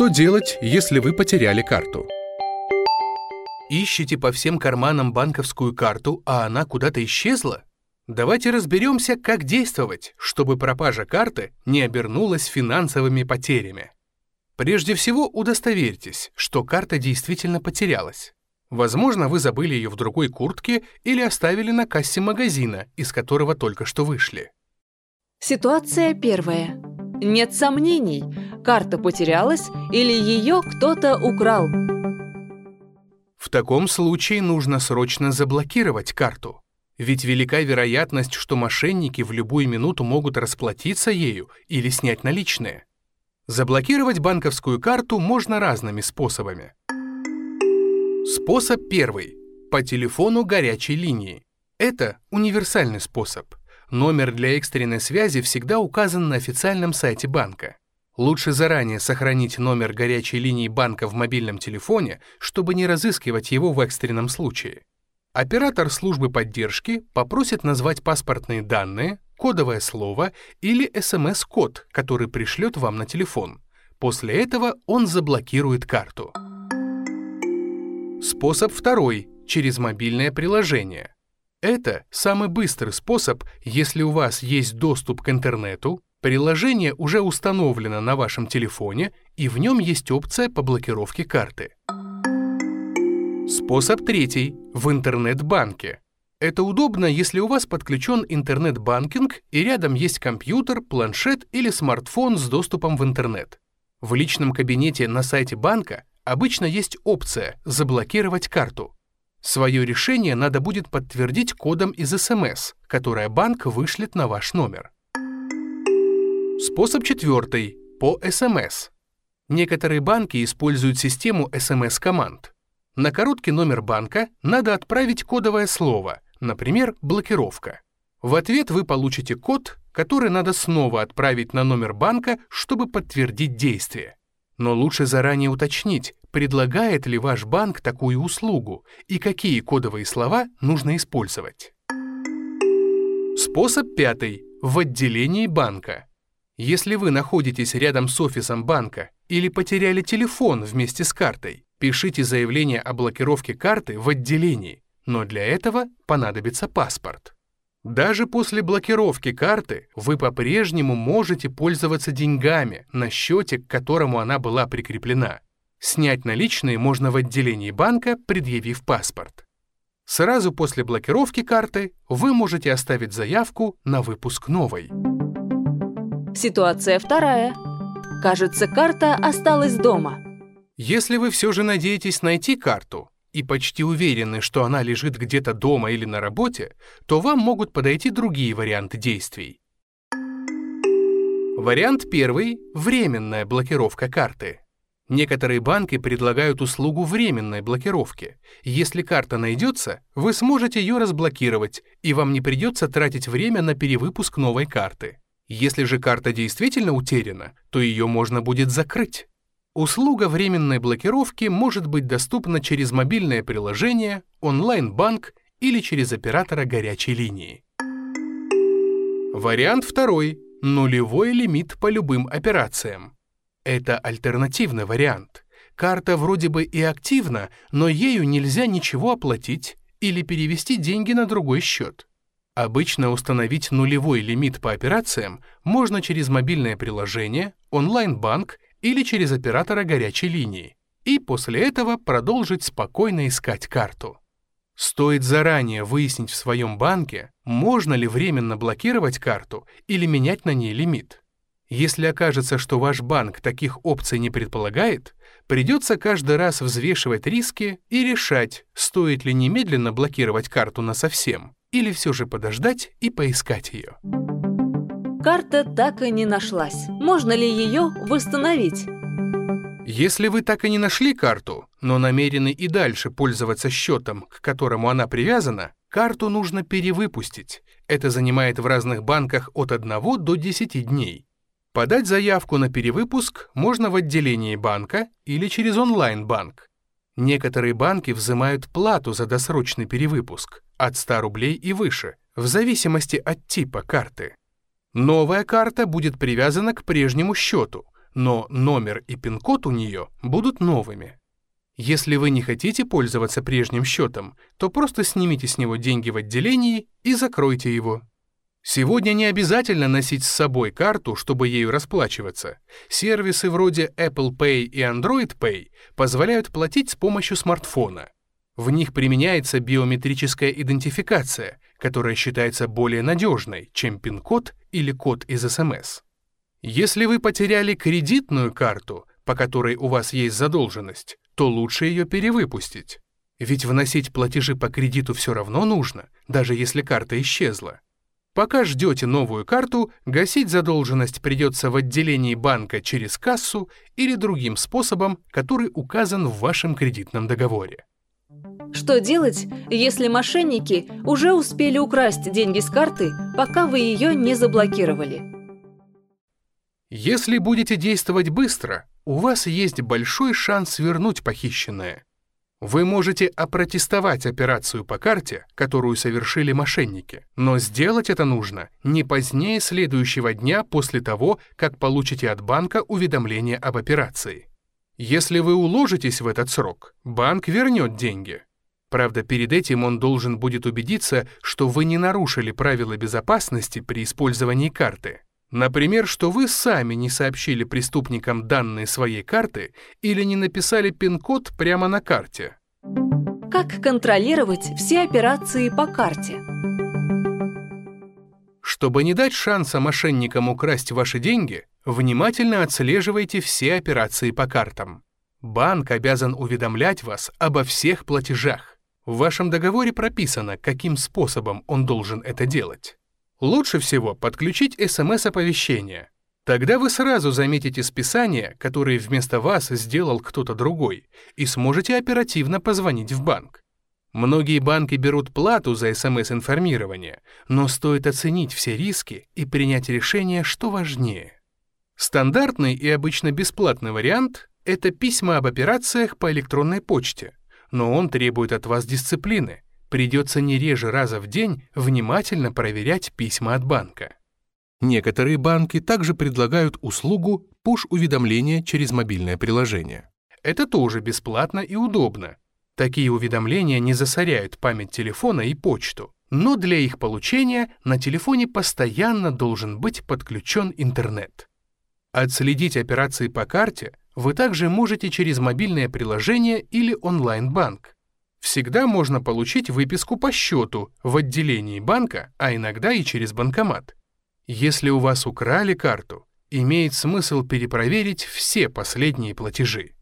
Что делать, если вы потеряли карту? Ищете по всем карманам банковскую карту, а она куда-то исчезла? Давайте разберемся, как действовать, чтобы пропажа карты не обернулась финансовыми потерями. Прежде всего, удостоверьтесь, что карта действительно потерялась. Возможно, вы забыли ее в другой куртке или оставили на кассе магазина, из которого только что вышли. Ситуация первая. Нет сомнений, карта потерялась или ее кто-то украл. В таком случае нужно срочно заблокировать карту. Ведь велика вероятность, что мошенники в любую минуту могут расплатиться ею или снять наличные. Заблокировать банковскую карту можно разными способами. Способ первый. По телефону горячей линии. Это универсальный способ. Номер для экстренной связи всегда указан на официальном сайте банка. Лучше заранее сохранить номер горячей линии банка в мобильном телефоне, чтобы не разыскивать его в экстренном случае. Оператор службы поддержки попросит назвать паспортные данные, кодовое слово или СМС-код, который пришлет вам на телефон. После этого он заблокирует карту. Способ второй – через мобильное приложение. Это самый быстрый способ, если у вас есть доступ к интернету, приложение уже установлено на вашем телефоне и в нем есть опция по блокировке карты. Способ третий – в интернет-банке. Это удобно, если у вас подключен интернет-банкинг и рядом есть компьютер, планшет или смартфон с доступом в интернет. В личном кабинете на сайте банка обычно есть опция «Заблокировать карту». Свое решение надо будет подтвердить кодом из СМС, которое банк вышлет на ваш номер. Способ четвертый – по СМС. Некоторые банки используют систему СМС-команд. На короткий номер банка надо отправить кодовое слово, например, «блокировка». В ответ вы получите код, который надо снова отправить на номер банка, чтобы подтвердить действие. Но лучше заранее уточнить, предлагает ли ваш банк такую услугу и какие кодовые слова нужно использовать. Способ пятый. В отделении банка. Если вы находитесь рядом с офисом банка или потеряли телефон вместе с картой, пишите заявление о блокировке карты в отделении, но для этого понадобится паспорт. Даже после блокировки карты вы по-прежнему можете пользоваться деньгами на счете, к которому она была прикреплена. Снять наличные можно в отделении банка, предъявив паспорт. Сразу после блокировки карты вы можете оставить заявку на выпуск новой. Ситуация вторая. Кажется, карта осталась дома. Если вы все же надеетесь найти карту, и почти уверены, что она лежит где-то дома или на работе, то вам могут подойти другие варианты действий. Вариант первый – временная блокировка карты. Некоторые банки предлагают услугу временной блокировки. Если карта найдется, вы сможете ее разблокировать, и вам не придется тратить время на перевыпуск новой карты. Если же карта действительно утеряна, то ее можно будет закрыть. Услуга временной блокировки может быть доступна через мобильное приложение, онлайн-банк или через оператора горячей линии. Вариант второй – нулевой лимит по любым операциям. Это альтернативный вариант. Карта вроде бы и активна, но ею нельзя ничего оплатить или перевести деньги на другой счет. Обычно установить нулевой лимит по операциям можно через мобильное приложение, онлайн-банк или через оператора горячей линии, и после этого продолжить спокойно искать карту. Стоит заранее выяснить в своем банке, можно ли временно блокировать карту или менять на ней лимит. Если окажется, что ваш банк таких опций не предполагает, придется каждый раз взвешивать риски и решать, стоит ли немедленно блокировать карту на совсем, или все же подождать и поискать ее. Карта так и не нашлась. Можно ли ее восстановить? Если вы так и не нашли карту, но намерены и дальше пользоваться счетом, к которому она привязана, карту нужно перевыпустить. Это занимает в разных банках от 1 до 10 дней. Подать заявку на перевыпуск можно в отделении банка или через онлайн-банк. Некоторые банки взимают плату за досрочный перевыпуск от 100 рублей и выше, в зависимости от типа карты. Новая карта будет привязана к прежнему счету, но номер и пин-код у нее будут новыми. Если вы не хотите пользоваться прежним счетом, то просто снимите с него деньги в отделении и закройте его. Сегодня не обязательно носить с собой карту, чтобы ею расплачиваться. Сервисы вроде Apple Pay и Android Pay позволяют платить с помощью смартфона. В них применяется биометрическая идентификация, которая считается более надежной, чем пин-код или код из СМС. Если вы потеряли кредитную карту, по которой у вас есть задолженность, то лучше ее перевыпустить. Ведь вносить платежи по кредиту все равно нужно, даже если карта исчезла. Пока ждете новую карту, гасить задолженность придется в отделении банка через кассу или другим способом, который указан в вашем кредитном договоре. Что делать, если мошенники уже успели украсть деньги с карты, пока вы ее не заблокировали? Если будете действовать быстро, у вас есть большой шанс вернуть похищенное. Вы можете опротестовать операцию по карте, которую совершили мошенники, но сделать это нужно не позднее следующего дня после того, как получите от банка уведомление об операции. Если вы уложитесь в этот срок, банк вернет деньги. Правда, перед этим он должен будет убедиться, что вы не нарушили правила безопасности при использовании карты. Например, что вы сами не сообщили преступникам данные своей карты или не написали пин-код прямо на карте. Как контролировать все операции по карте? Чтобы не дать шанса мошенникам украсть ваши деньги, внимательно отслеживайте все операции по картам. Банк обязан уведомлять вас обо всех платежах. В вашем договоре прописано, каким способом он должен это делать. Лучше всего подключить СМС-оповещение. Тогда вы сразу заметите списания, которые вместо вас сделал кто-то другой, и сможете оперативно позвонить в банк. Многие банки берут плату за СМС-информирование, но стоит оценить все риски и принять решение, что важнее. Стандартный и обычно бесплатный вариант — это письма об операциях по электронной почте, но он требует от вас дисциплины, придется не реже раза в день внимательно проверять письма от банка. Некоторые банки также предлагают услугу push-уведомления через мобильное приложение. Это тоже бесплатно и удобно. Такие уведомления не засоряют память телефона и почту, но для их получения на телефоне постоянно должен быть подключен интернет. Отследить операции по карте вы также можете через мобильное приложение или онлайн-банк. Всегда можно получить выписку по счету в отделении банка, а иногда и через банкомат. Если у вас украли карту, имеет смысл перепроверить все последние платежи.